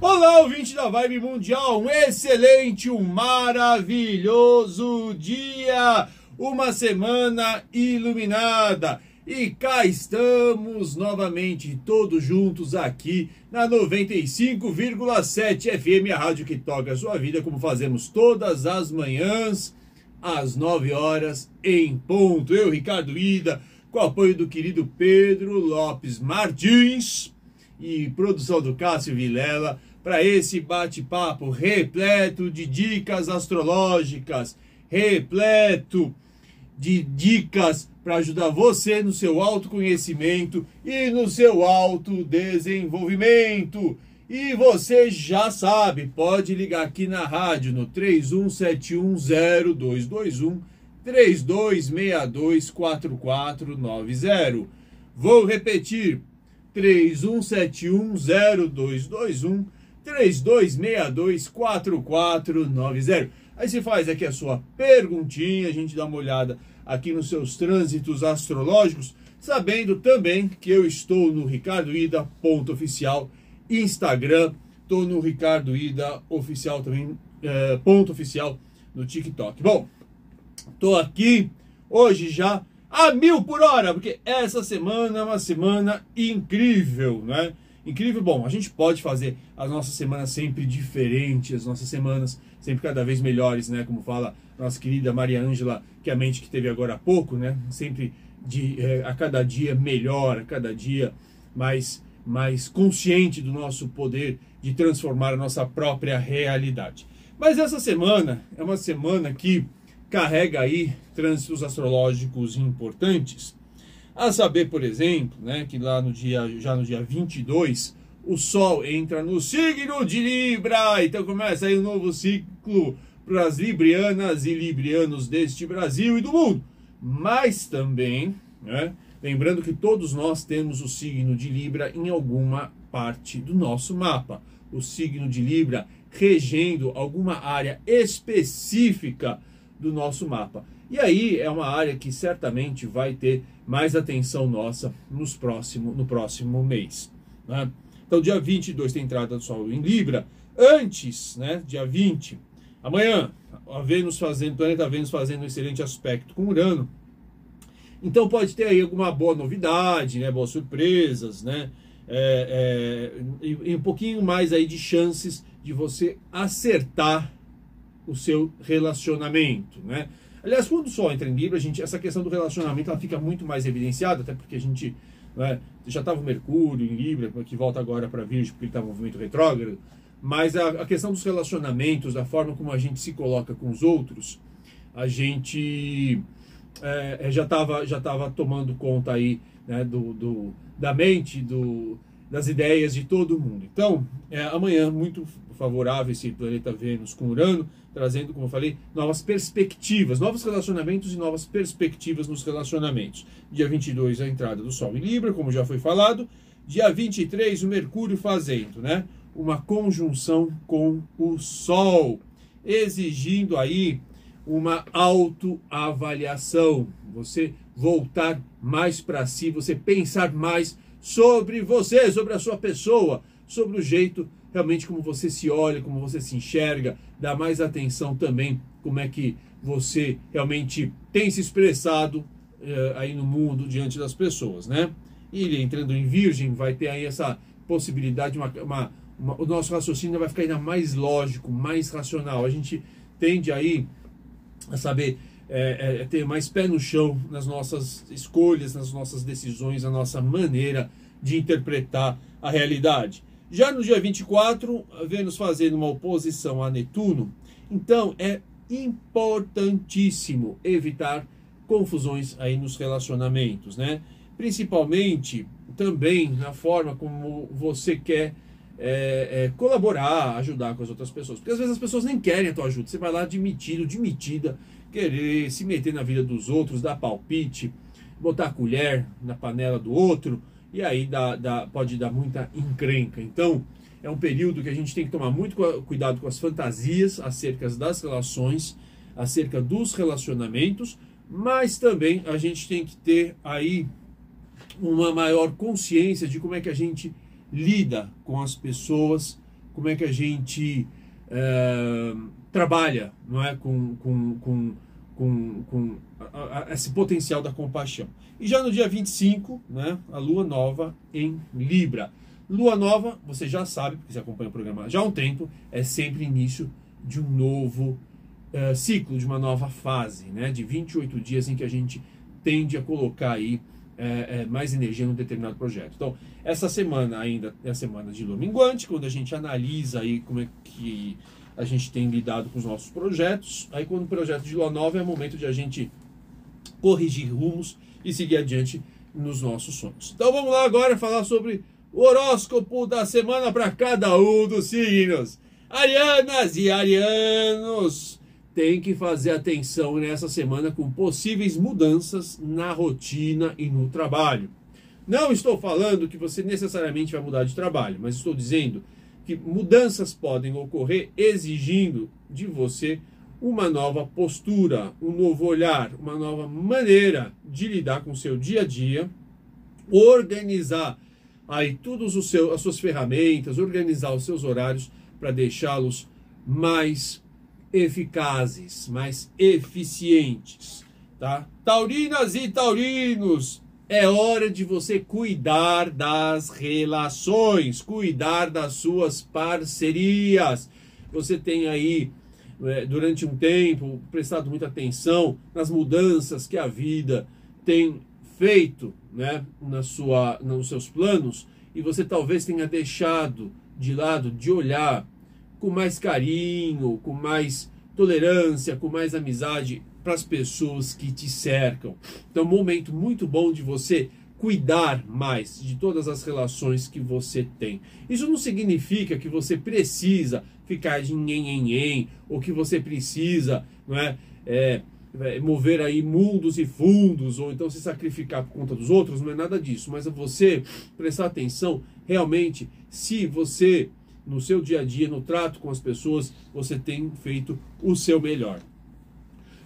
Olá, ouvinte da Vibe Mundial, um excelente, um maravilhoso dia, uma semana iluminada. E cá estamos novamente, todos juntos aqui na 95,7 FM, a rádio que toca a sua vida, como fazemos todas as manhãs, às 9 horas em ponto. Eu, Ricardo Ida, com o apoio do querido Pedro Lopes Martins e produção do Cássio Vilela, para esse bate-papo repleto de dicas astrológicas, repleto de dicas para ajudar você no seu autoconhecimento e no seu autodesenvolvimento. E você já sabe, pode ligar aqui na rádio no 31710221 32624490. Vou repetir, 31710221 32624490. Aí você faz aqui a sua perguntinha, a gente dá uma olhada aqui nos seus trânsitos astrológicos, sabendo também que eu estou no Ricardo Ida ponto oficial Instagram, estou no Ricardo Ida oficial também é, ponto oficial no TikTok. Bom, estou aqui hoje já a mil por hora, porque essa semana é uma semana incrível, né? Incrível, bom, a gente pode fazer as nossas semanas sempre diferentes, as nossas semanas sempre cada vez melhores, né? Como fala nossa querida Maria Ângela, que é a mente que teve agora há pouco, né? Sempre de, é, a cada dia melhor, a cada dia mais, mais consciente do nosso poder de transformar a nossa própria realidade. Mas essa semana é uma semana que carrega aí trânsitos astrológicos importantes. A saber, por exemplo, né, que lá no dia, já no dia 22, o Sol entra no signo de Libra. Então começa aí um novo ciclo para as librianas e librianos deste Brasil e do mundo. Mas também, né, lembrando que todos nós temos o signo de Libra em alguma parte do nosso mapa. O signo de Libra regendo alguma área específica do nosso mapa. E aí é uma área que certamente vai ter mais atenção nossa nos próximo, no próximo mês. Né? Então, dia 22 tem entrada do Sol em Libra. Antes, né, dia 20, amanhã, a Vênus fazendo, o planeta Vênus fazendo um excelente aspecto com Urano. Então pode ter aí alguma boa novidade, né, boas surpresas, né, é, é, e, e um pouquinho mais aí de chances de você acertar o seu relacionamento, né? Aliás, quando o Sol entra em Libra, a gente, essa questão do relacionamento ela fica muito mais evidenciada, até porque a gente né, já estava o Mercúrio em Libra, que volta agora para Virgem, porque ele está em movimento retrógrado, mas a, a, questão dos relacionamentos, da forma como a gente se coloca com os outros, a gente é, é já estava já tava tomando conta aí né, do, do, da mente, do, das ideias de todo mundo. Então, é, amanhã, muito favorável esse planeta Vênus com Urano, trazendo, como eu falei, novas perspectivas, novos relacionamentos e novas perspectivas nos relacionamentos. Dia 22, a entrada do Sol em Libra, como já foi falado. Dia 23, o Mercúrio fazendo, né? Uma conjunção com o Sol, exigindo aí uma autoavaliação. Você voltar mais para si, você pensar mais sobre você, sobre a sua pessoa, sobre o jeito realmente como você se olha, como você se enxerga, dá mais atenção também como é que você realmente tem se expressado uh, aí no mundo diante das pessoas, né? E ele entrando em virgem vai ter aí essa possibilidade, uma, uma, uma, o nosso raciocínio vai ficar ainda mais lógico, mais racional. A gente tende aí a saber é, é, ter mais pé no chão nas nossas escolhas, nas nossas decisões, na nossa maneira de interpretar a realidade. Já no dia 24, Vênus fazendo uma oposição a Netuno, então é importantíssimo evitar confusões aí nos relacionamentos, né? Principalmente também na forma como você quer é, é, colaborar, ajudar com as outras pessoas. Porque às vezes as pessoas nem querem a tua ajuda. Você vai lá admitido, demitida, querer se meter na vida dos outros, dar palpite, botar a colher na panela do outro e aí dá, dá, pode dar muita encrenca. Então, é um período que a gente tem que tomar muito cuidado com as fantasias acerca das relações, acerca dos relacionamentos, mas também a gente tem que ter aí uma maior consciência de como é que a gente lida com as pessoas, como é que a gente é, trabalha não é? com, com, com, com, com a, a, esse potencial da compaixão. E já no dia 25, né, a lua nova em Libra. Lua nova, você já sabe, porque você acompanha o programa já há um tempo, é sempre início de um novo uh, ciclo, de uma nova fase, né, de 28 dias em que a gente tende a colocar aí é, é, mais energia num determinado projeto. Então, essa semana ainda é a semana de lua minguante, quando a gente analisa aí como é que a gente tem lidado com os nossos projetos. Aí, quando o projeto de lua nova é momento de a gente corrigir rumos e seguir adiante nos nossos sonhos. Então, vamos lá agora falar sobre o horóscopo da semana para cada um dos signos. Arianas e arianos tem que fazer atenção nessa semana com possíveis mudanças na rotina e no trabalho. Não estou falando que você necessariamente vai mudar de trabalho, mas estou dizendo que mudanças podem ocorrer exigindo de você uma nova postura, um novo olhar, uma nova maneira de lidar com o seu dia a dia, organizar aí todas as suas ferramentas, organizar os seus horários para deixá-los mais eficazes, mais eficientes, tá? Taurinas e taurinos, é hora de você cuidar das relações, cuidar das suas parcerias. Você tem aí é, durante um tempo prestado muita atenção nas mudanças que a vida tem feito, né, na sua, nos seus planos, e você talvez tenha deixado de lado de olhar com mais carinho, com mais tolerância, com mais amizade para as pessoas que te cercam. Então, um momento muito bom de você cuidar mais de todas as relações que você tem. Isso não significa que você precisa ficar de nhen, ou que você precisa, não é, é, é, mover aí mundos e fundos, ou então se sacrificar por conta dos outros, não é nada disso, mas é você prestar atenção realmente se você no seu dia a dia, no trato com as pessoas, você tem feito o seu melhor.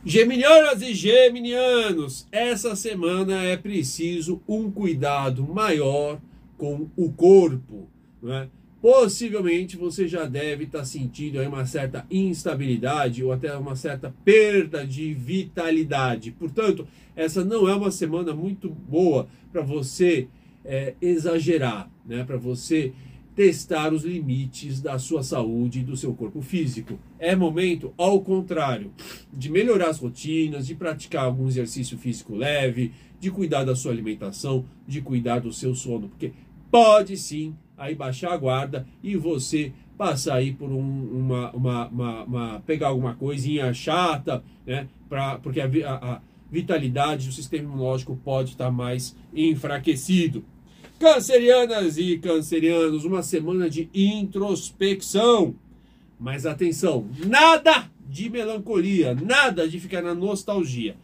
Geminianas e geminianos, essa semana é preciso um cuidado maior com o corpo. Né? Possivelmente você já deve estar sentindo aí uma certa instabilidade ou até uma certa perda de vitalidade. Portanto, essa não é uma semana muito boa para você é, exagerar, né? para você testar os limites da sua saúde e do seu corpo físico. É momento, ao contrário, de melhorar as rotinas, de praticar algum exercício físico leve, de cuidar da sua alimentação, de cuidar do seu sono, porque pode sim aí baixar a guarda e você passar aí por um, uma, uma, uma, uma, pegar alguma coisinha chata, né? Pra, porque a, a, a vitalidade do sistema imunológico pode estar mais enfraquecido. Cancerianas e cancerianos, uma semana de introspecção. Mas atenção, nada de melancolia, nada de ficar na nostalgia.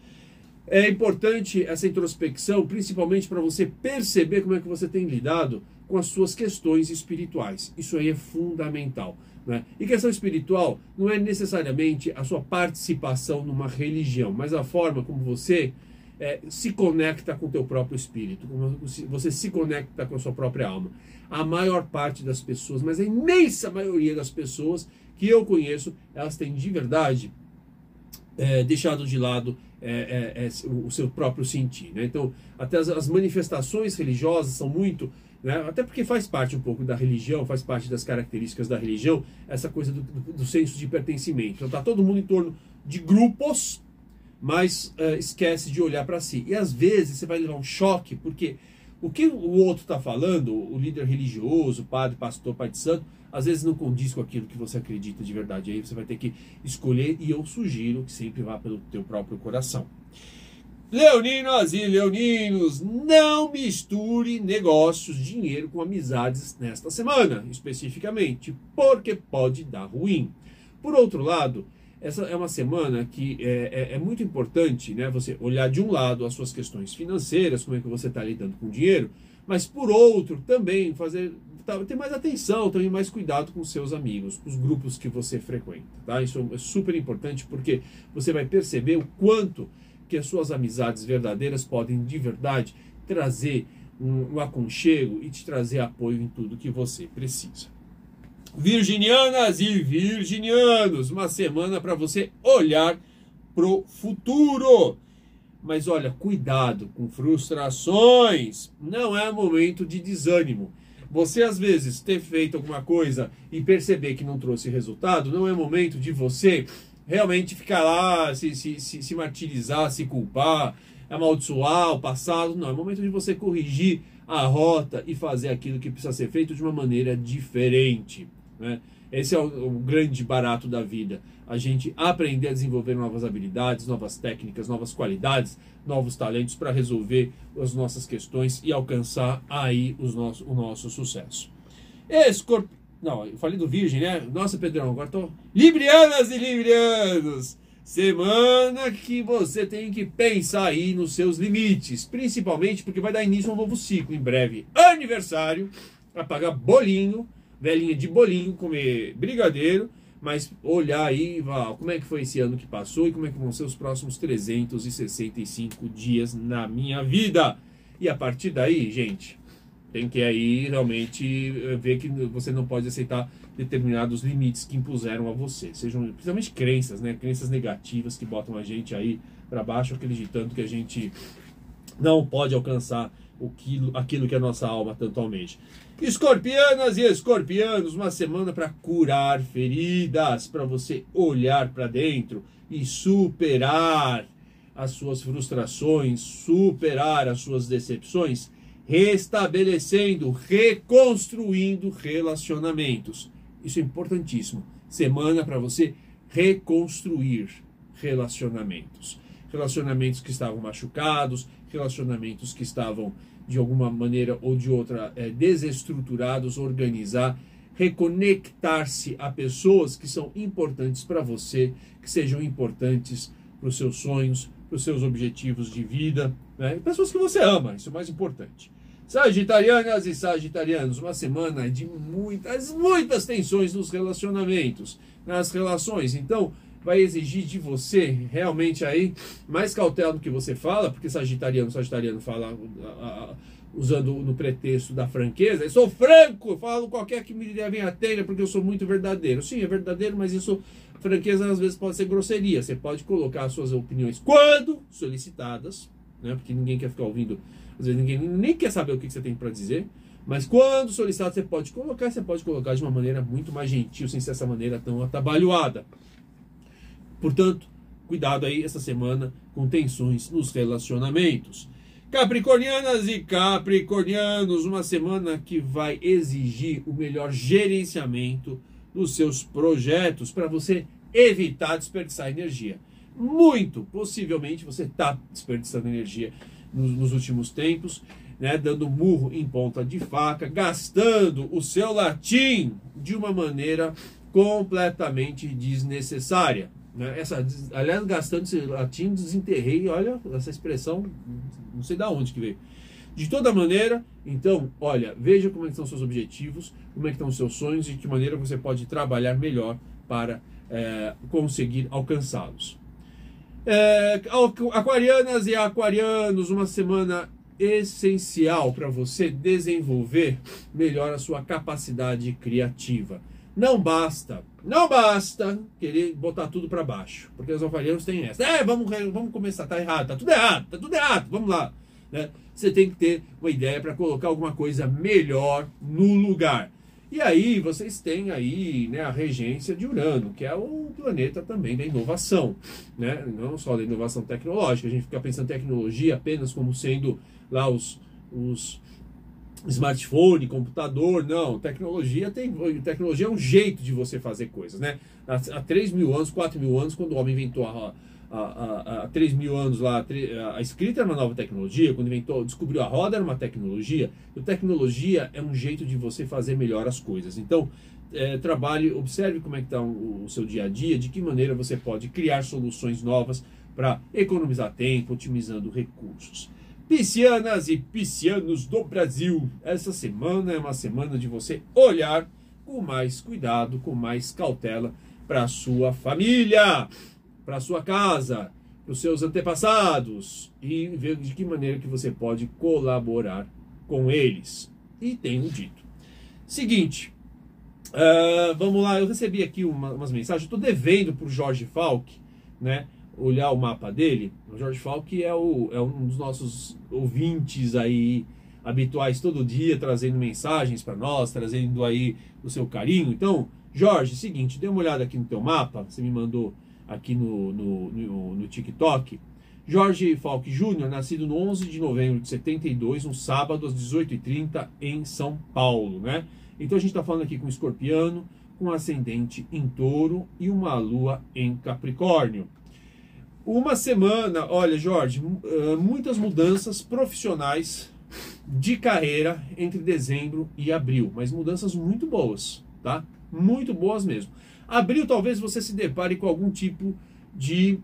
É importante essa introspecção, principalmente para você perceber como é que você tem lidado com as suas questões espirituais. Isso aí é fundamental. Né? E questão espiritual não é necessariamente a sua participação numa religião, mas a forma como você é, se conecta com o teu próprio espírito, você se conecta com a sua própria alma. A maior parte das pessoas, mas a imensa maioria das pessoas que eu conheço, elas têm de verdade é, deixado de lado é, é, é o seu próprio sentir. Né? Então, até as, as, manifestações religiosas são muito. Né? Até porque faz parte um pouco da religião, faz parte das características da religião, essa coisa do, do, do senso de pertencimento. Então, está todo mundo em torno de grupos mas uh, esquece de olhar para si. E às vezes você vai levar um choque, porque o que o outro está falando, o líder religioso, padre, pastor, pai de santo, às vezes não condiz com aquilo que você acredita de verdade. Aí você vai ter que escolher, e eu sugiro que sempre vá pelo teu próprio coração. Leoninas e leoninos, não misture negócios, dinheiro com amizades nesta semana, especificamente, porque pode dar ruim. Por outro lado, essa é uma semana que é, é, é, muito importante né, você olhar de um lado as suas questões financeiras, como é que você está lidando com o dinheiro, mas por outro também fazer tá, ter mais atenção, também mais cuidado com seus amigos, com os grupos que você frequenta. Tá? Isso é super importante porque você vai perceber o quanto que as suas amizades verdadeiras podem de verdade trazer um, um aconchego e te trazer apoio em tudo que você precisa. Virginianas e virginianos, uma semana para você olhar pro futuro. Mas olha, cuidado com frustrações. Não é momento de desânimo. Você às vezes ter feito alguma coisa e perceber que não trouxe resultado, não é momento de você realmente ficar lá, se, se, se, se martirizar, se culpar, amaldiçoar o passado. Não, é momento de você corrigir a rota e fazer aquilo que precisa ser feito de uma maneira diferente. Né? Esse é o, o, grande barato da vida. A gente aprender a desenvolver novas habilidades, novas técnicas, novas qualidades, novos talentos para resolver as nossas questões e alcançar aí os nosso, o nosso sucesso. Escorp... Não, eu falei do Virgem, né? Nossa, Pedrão, agora tô. Librianas e Librianos! Semana que você tem que pensar aí nos seus limites, principalmente porque vai dar início a um novo ciclo em breve. Aniversário, para pagar bolinho velhinha de bolinho, comer brigadeiro, mas olhar aí, como é que foi esse ano que passou e como é que vão ser os próximos 365 dias na minha vida. E a partir daí, gente, tem que aí realmente eh, ver que você não pode aceitar determinados limites que impuseram a você, sejam principalmente crenças, né? Crenças negativas que botam a gente aí para baixo, acreditando que a gente não pode alcançar o quilo, aquilo que a nossa alma tanto almeja. Escorpianas e escorpianos, uma semana para curar feridas, para você olhar para dentro e superar as suas frustrações, superar as suas decepções, restabelecendo, reconstruindo relacionamentos. Isso é importantíssimo. Semana para você reconstruir relacionamentos. Relacionamentos que estavam machucados, relacionamentos que estavam de alguma maneira ou de outra é, desestruturados, organizar, reconectar-se a pessoas que são importantes para você, que sejam importantes para os seus sonhos, para os seus objetivos de vida, né? pessoas que você ama, isso é o mais importante. Sagitarianas e Sagitarianos, uma semana de muitas, muitas tensões nos relacionamentos, nas relações. Então, vai exigir de você realmente aí mais cautela do que você fala, porque sagitariano, sagitariano fala usando no pretexto da franqueza, eu sou franco, falo qualquer que me leve a telha porque eu sou muito verdadeiro. Sim, é verdadeiro, mas isso franqueza às vezes pode ser grosseria. Você pode colocar as suas opiniões quando solicitadas, né? Porque ninguém quer ficar ouvindo, às vezes ninguém nem quer saber o que você tem para dizer. Mas quando solicitado, você pode colocar, você pode colocar de uma maneira muito mais gentil, sem ser essa maneira tão atabalhoada. Portanto, cuidado aí essa semana com tensões nos relacionamentos. Capricornianas e Capricornianos, uma semana que vai exigir o melhor gerenciamento dos seus projetos para você evitar desperdiçar energia. Muito possivelmente você está desperdiçando energia nos, nos últimos tempos, né, dando murro em ponta de faca, gastando o seu latim de uma maneira completamente desnecessária. Né? Essa, aliás, gastando esse latim, desenterrei, olha, essa expressão, não sei da onde que veio. De toda maneira, então, olha, veja como é estão seus objetivos, como é estão seus sonhos e de que maneira você pode trabalhar melhor para é, conseguir alcançá-los. É, aquarianas e aquarianos, uma semana essencial para você desenvolver melhor a sua capacidade criativa. Não basta não basta querer botar tudo para baixo, porque os alfarianos têm essa. É, vamos, vamos começar, tá errado, tá tudo errado, tá tudo errado, vamos lá. Né? Você tem que ter uma ideia para colocar alguma coisa melhor no lugar. E aí vocês têm aí né, a regência de Urano, que é o planeta também da inovação, né? não só da inovação tecnológica. A gente fica pensando em tecnologia apenas como sendo lá os, os smartphone, computador, não. Tecnologia tem. Tecnologia é um jeito de você fazer coisas, né? Há, há 3 mil anos, 4 mil anos, quando o homem inventou a. Há 3 mil anos lá, a escrita era uma nova tecnologia, quando inventou, descobriu a roda era uma tecnologia. E tecnologia é um jeito de você fazer melhor as coisas. Então, é, trabalhe, observe como é que está o, o seu dia a dia, de que maneira você pode criar soluções novas para economizar tempo, otimizando recursos. Piscianas e piscianos do Brasil, essa semana é uma semana de você olhar com mais cuidado, com mais cautela para sua família, para sua casa, para os seus antepassados e ver de que maneira que você pode colaborar com eles. E tenho dito. Seguinte, Uh, vamos lá, eu recebi aqui uma, umas mensagens. Estou devendo para o Jorge Falk, né? Olhar o mapa dele. O Jorge Falk é, o, é um dos nossos ouvintes aí habituais todo dia, trazendo mensagens para nós, trazendo aí o seu carinho. Então, Jorge, seguinte, dê uma olhada aqui no teu mapa. Você me mandou aqui no, no, no, no TikTok. Jorge Falk Júnior, nascido no 11 de novembro de 72, um sábado às 18h30 em São Paulo, né? Então a gente está falando aqui com escorpiano, com ascendente em touro e uma lua em capricórnio. Uma semana, olha, Jorge, eh, muitas mudanças profissionais de carreira entre dezembro e abril, mas mudanças muito boas, tá? Muito boas mesmo. Abril talvez você se depare com algum tipo de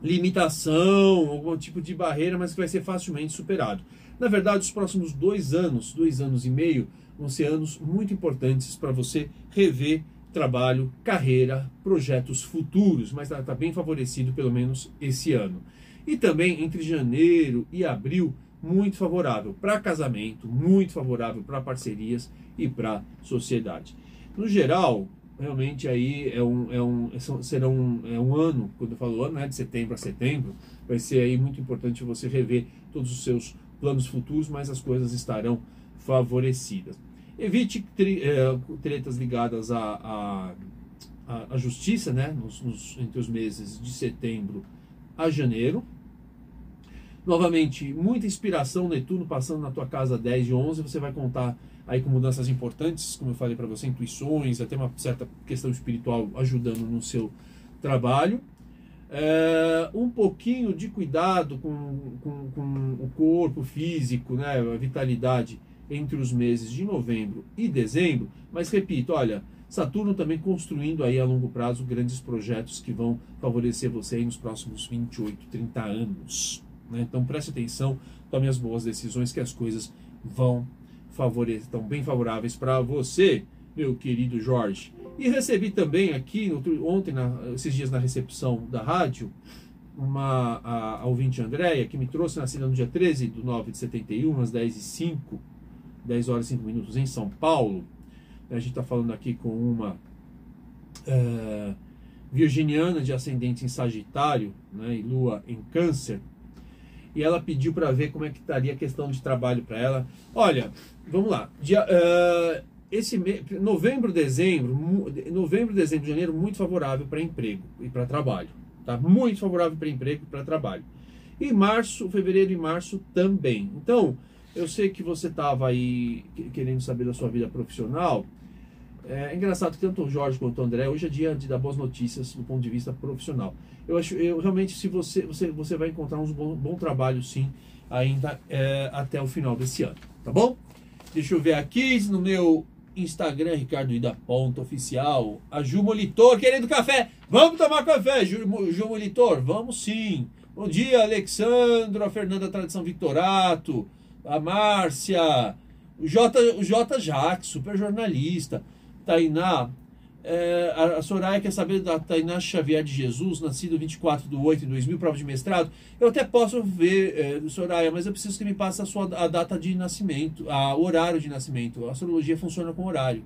limitação, algum tipo de barreira, mas que vai ser facilmente superado. Na verdade, os próximos dois anos, dois anos e meio, vão ser anos muito importantes para você rever trabalho, carreira, projetos futuros, mas está tá bem favorecido pelo menos esse ano. E também entre janeiro e abril, muito favorável para casamento, muito favorável para parcerias e para sociedade. No geral, realmente aí é um, é um, será um, é um ano, quando eu falo ano, né, de setembro a setembro, vai ser aí muito importante você rever todos os seus planos futuros, mas as coisas estarão favorecidas. Evite é, tretas ligadas à justiça, né? Nos, nos, entre os meses de setembro a janeiro. Novamente, muita inspiração, Netuno passando na tua casa 10 e 11. Você vai contar aí com mudanças importantes, como eu falei para você, intuições, até uma certa questão espiritual ajudando no seu trabalho. É, um pouquinho de cuidado com, com, com, o corpo físico, né, a vitalidade entre os meses de novembro e dezembro, mas repito, olha, Saturno também construindo aí a longo prazo grandes projetos que vão favorecer você aí nos próximos 28, 30 anos. Né? Então preste atenção, tome as boas decisões que as coisas vão favorecer, estão bem favoráveis para você, meu querido Jorge. E recebi também aqui, ontem, na, esses dias na recepção da rádio, uma a, a ouvinte Andréia, que me trouxe nascida no dia 13 de 9 de 71, às 10 e 05 10 horas e 5 minutos em São Paulo. A gente está falando aqui com uma é, virginiana de ascendente em Sagitário né, e Lua em Câncer. E ela pediu para ver como é que estaria a questão de trabalho para ela. Olha, vamos lá. Dia, uh, esse novembro, dezembro, novembro, dezembro, janeiro, muito favorável para emprego e para trabalho. Tá? Muito favorável para emprego e para trabalho. E março, fevereiro e março também. Então, eu sei que você estava aí querendo saber da sua vida profissional. É engraçado que tanto o Jorge quanto o André hoje é dia de dar boas notícias do ponto de vista profissional. Eu acho, eu realmente, se você você, você vai encontrar um bom, bom trabalho sim ainda é, até o final desse ano, tá bom? Deixa eu ver aqui no meu Instagram, Ricardo Ida Ponto Oficial. A Ju Molitor querendo café. Vamos tomar café, Ju, Ju Molitor? Vamos sim. Bom dia, Alexandro, a Fernanda Tradição Victorato a Márcia, o J, o J Jacques, super jornalista, Tainá, é, a, Soraya quer saber da Tainá Xavier de Jesus, nascido 24 de 8 de 2000, prova de mestrado. Eu até posso ver, é, Soraya, mas eu preciso que me passe a sua a data de nascimento, a horário de nascimento. A astrologia funciona com horário.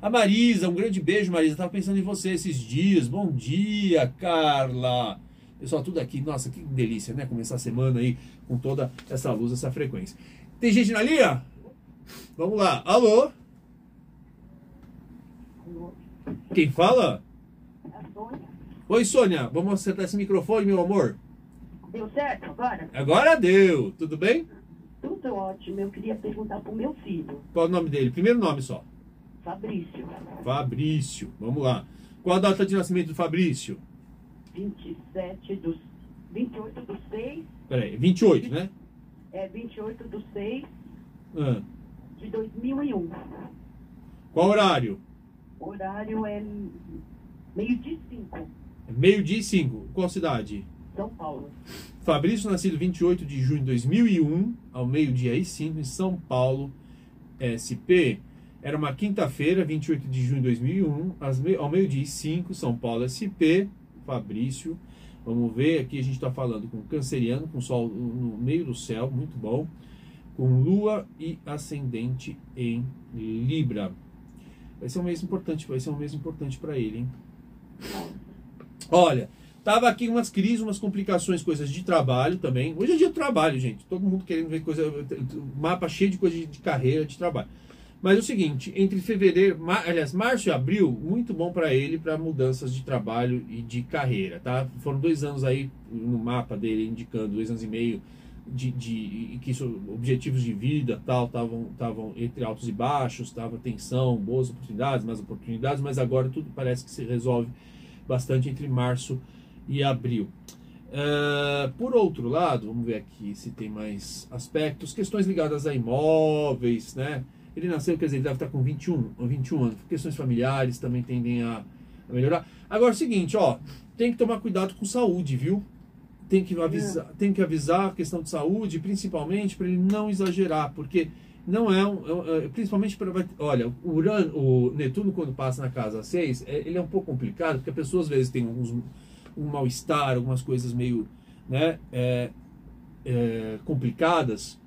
A Marisa, um grande beijo, Marisa. Estava pensando em você esses dias. Bom dia, Carla. Pessoal, tudo aqui. Nossa, que delícia, né? Começar a semana aí com toda essa luz, essa frequência. Tem gente na linha? Vamos lá. Alô? Quem fala? É Sônia. Oi, Sônia. Vamos acertar esse microfone, meu amor? Deu certo agora? Agora deu. Tudo bem? Tudo ótimo. Eu queria perguntar pro meu filho. Qual o nome dele? Primeiro nome só. Fabrício. Fabrício. Vamos lá. Qual a data de nascimento do Fabrício? 27 dos... 28 do 6... Peraí, 28, né? É 28 de 6 ah. de 2001. Qual horário? O horário é meio-dia e 5. É meio-dia e 5. Qual cidade? São Paulo. Fabrício, nascido 28 de junho de 2001, ao meio-dia e 5, em São Paulo, SP. Era uma quinta-feira, 28 de junho de 2001, ao meio-dia e 5, São Paulo, SP. Fabrício, Vamos ver, aqui a gente está falando com canceriano, com sol no meio do céu, muito bom. Com lua e ascendente em Libra. Vai ser um mês importante, vai ser um mês importante para ele, hein? Olha, tava aqui umas crises, umas complicações, coisas de trabalho também. Hoje é dia de trabalho, gente. Todo mundo querendo ver coisa, mapa cheio de coisa de carreira, de trabalho. Mas é o seguinte, entre fevereiro, mar, aliás, março e abril, muito bom para ele para mudanças de trabalho e de carreira, tá? Foram dois anos aí no mapa dele indicando dois anos e meio de, de que isso, objetivos de vida tal estavam estavam entre altos e baixos, tava tensão, boas oportunidades, mais oportunidades, mas agora tudo parece que se resolve bastante entre março e abril. Uh, por outro lado, vamos ver aqui se tem mais aspectos, questões ligadas a imóveis, né? Ele nasceu, quer dizer, ele deve estar com 21, 21 anos. Questões familiares também tendem a, a melhorar. Agora, é o seguinte, ó, tem que tomar cuidado com saúde, viu? Tem que avisar, é. tem que avisar a questão de saúde, principalmente para ele não exagerar, porque não é um, é, é principalmente para olha, o Urano, o Netuno quando passa na casa 6, é, ele é um pouco complicado, porque a pessoa às vezes tem alguns um mal-estar, algumas coisas meio, né, é, complicadas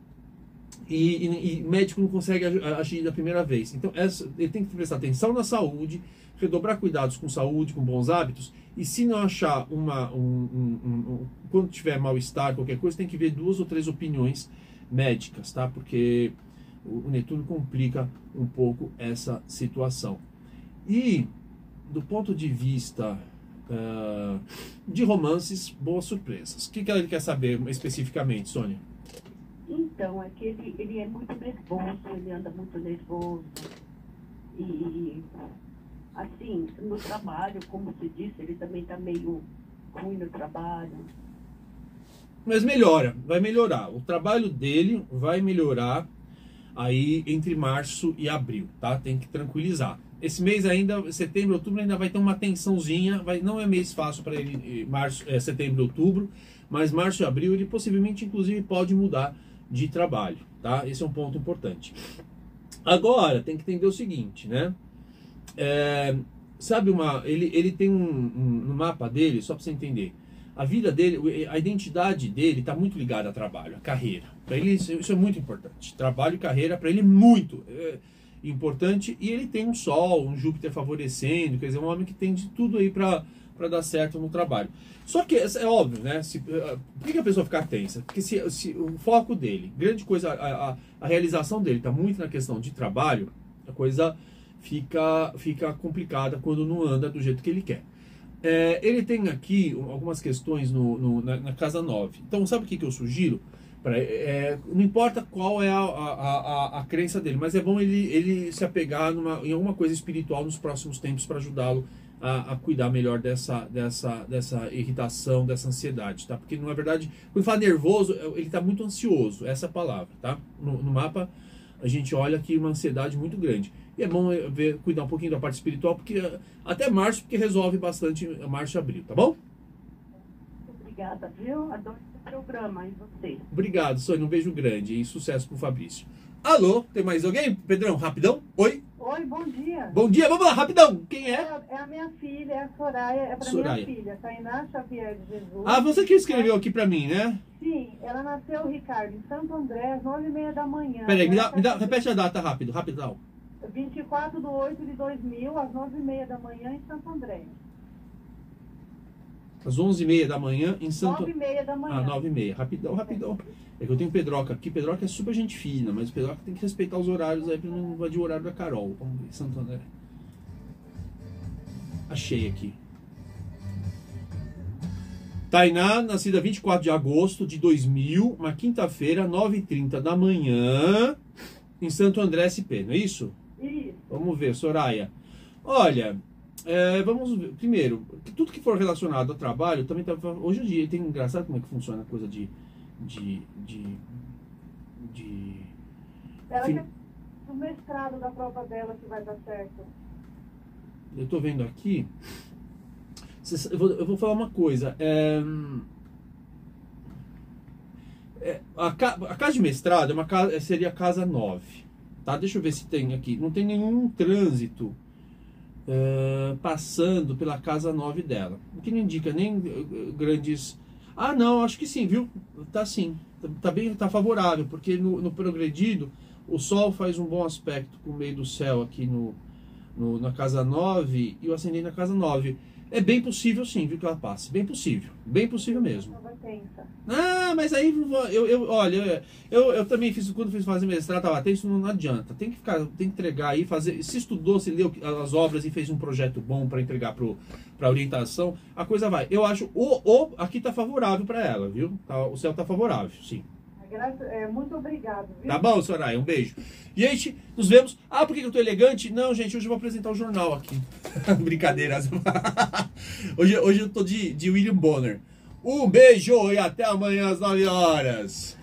e, e, e, médico não consegue agir da primeira vez. Então, essa, ele tem que prestar atenção na saúde, redobrar cuidados com saúde, com bons hábitos, e se não achar uma. Um, um, um, quando tiver mal-estar, qualquer coisa, tem que ver duas ou três opiniões médicas, tá? Porque o, o Netuno complica um pouco essa situação. E, do ponto de vista uh, de romances, boas surpresas. O que, que ele quer saber especificamente, Sônia? Então, é que ele, ele é muito nervoso, ele anda muito nervoso. E, assim, no trabalho, como se disse, ele também está meio ruim no trabalho. Mas melhora, vai melhorar. O trabalho dele vai melhorar aí entre março e abril, tá? Tem que tranquilizar. Esse mês ainda, setembro, outubro, ainda vai ter uma tensãozinha. Vai, não é mês fácil para ele, março, é, setembro, outubro, mas março e abril ele possivelmente, inclusive, pode mudar de trabalho, tá? Esse é um ponto importante. Agora, tem que entender o seguinte, né? É, sabe uma... Ele, ele tem um, um, no mapa dele, só para você entender, a vida dele, a identidade dele está muito ligada ao trabalho, à carreira. Para ele isso, isso, é muito importante. Trabalho e carreira para ele muito é, importante e ele tem um Sol, um Júpiter favorecendo, quer dizer, um homem que tem de tudo aí para para dar certo no trabalho. Só que é óbvio, né? Se, uh, por que a pessoa fica tensa? Porque se, se o foco dele, grande coisa, a, a, a realização dele está muito na questão de trabalho, a coisa fica, fica complicada quando não anda do jeito que ele quer. É, ele tem aqui algumas questões no, no na, na, casa 9. Então, sabe o que, que eu sugiro? Pra, é, não importa qual é a, a, a, a, crença dele, mas é bom ele, ele se apegar numa, em alguma coisa espiritual nos próximos tempos para ajudá-lo a, a, cuidar melhor dessa, dessa, dessa irritação, dessa ansiedade, tá? Porque, na verdade, quando fala nervoso, é, ele está muito ansioso, essa é palavra, tá? No, no, mapa, a gente olha aqui uma ansiedade muito grande. E é bom é, ver, cuidar um pouquinho da parte espiritual, porque até março, porque resolve bastante março e abril, tá bom? Obrigada, viu? Adoro esse programa e você. Obrigado, Sônia. Um beijo grande e sucesso pro Fabrício. Alô, tem mais alguém? Pedrão, rapidão? Oi? Oi, bom dia. Bom dia, vamos lá, rapidão. Quem é? É, é a minha filha, é a Soraya, é pra Soraya. minha filha, Tainá Xavier de Jesus. Ah, você que escreveu aqui pra mim, né? Sim, ela nasceu, Ricardo, em Santo André, às nove e meia da manhã. Peraí, me dá, me dá, repete a data rápido, rapidão. 24 de 8 de 2000, às nove e meia da manhã, em Santo André. Às 11h30 da manhã em Santo... 9h30 da manhã. Ah, 9h30. Rapidão, rapidão. É que eu tenho Pedroca aqui. Pedroca é super gente fina, mas o Pedroca tem que respeitar os horários aí pra não invadir o horário da Carol. Vamos ver, Santo André. Achei aqui. Tainá, nascida 24 de agosto de 2000, uma quinta-feira, 9h30 da manhã, em Santo André SP, não é isso? Isso. Vamos ver, Soraya. Olha, é, vamos ver. Primeiro, tudo que for relacionado ao trabalho também tá, hoje em dia tem engraçado como é que funciona a coisa de de de, de ela quer o mestrado da prova dela que vai dar certo. Eu estou vendo aqui. Eu vou, eu vou falar uma coisa. É, é, a, a, casa de mestrado é uma casa, seria a casa 9. Tá? Deixa eu ver se tem aqui. Não tem nenhum trânsito uh, passando pela casa 9 dela. O que não indica nem uh, grandes. Ah, não, acho que sim, viu? Tá sim. Tá, tá bem, tá favorável, porque no, no, progredido o Sol faz um bom aspecto com o meio do céu aqui no, no, na casa 9 e o ascendente na casa 9. É bem possível sim, viu, que ela passe. Bem possível. Bem possível mesmo. Ah, mas aí eu, eu olha, eu, eu também fiz quando fiz fazer mestrado, tava tenso, não adianta. Tem que ficar, tem que entregar aí, fazer. Se estudou, se leu as obras e fez um projeto bom para entregar para orientação, a coisa vai. Eu acho o, o aqui tá favorável para ela, viu? Tá, o céu tá favorável, sim. É, muito obrigado, viu? Tá bom, Soraya, um beijo. Gente, nos vemos. Ah, por que eu tô elegante? Não, gente, hoje eu vou apresentar o jornal aqui. Brincadeira. hoje, hoje eu tô de, de William Bonner. Um beijo e até amanhã às 9 horas.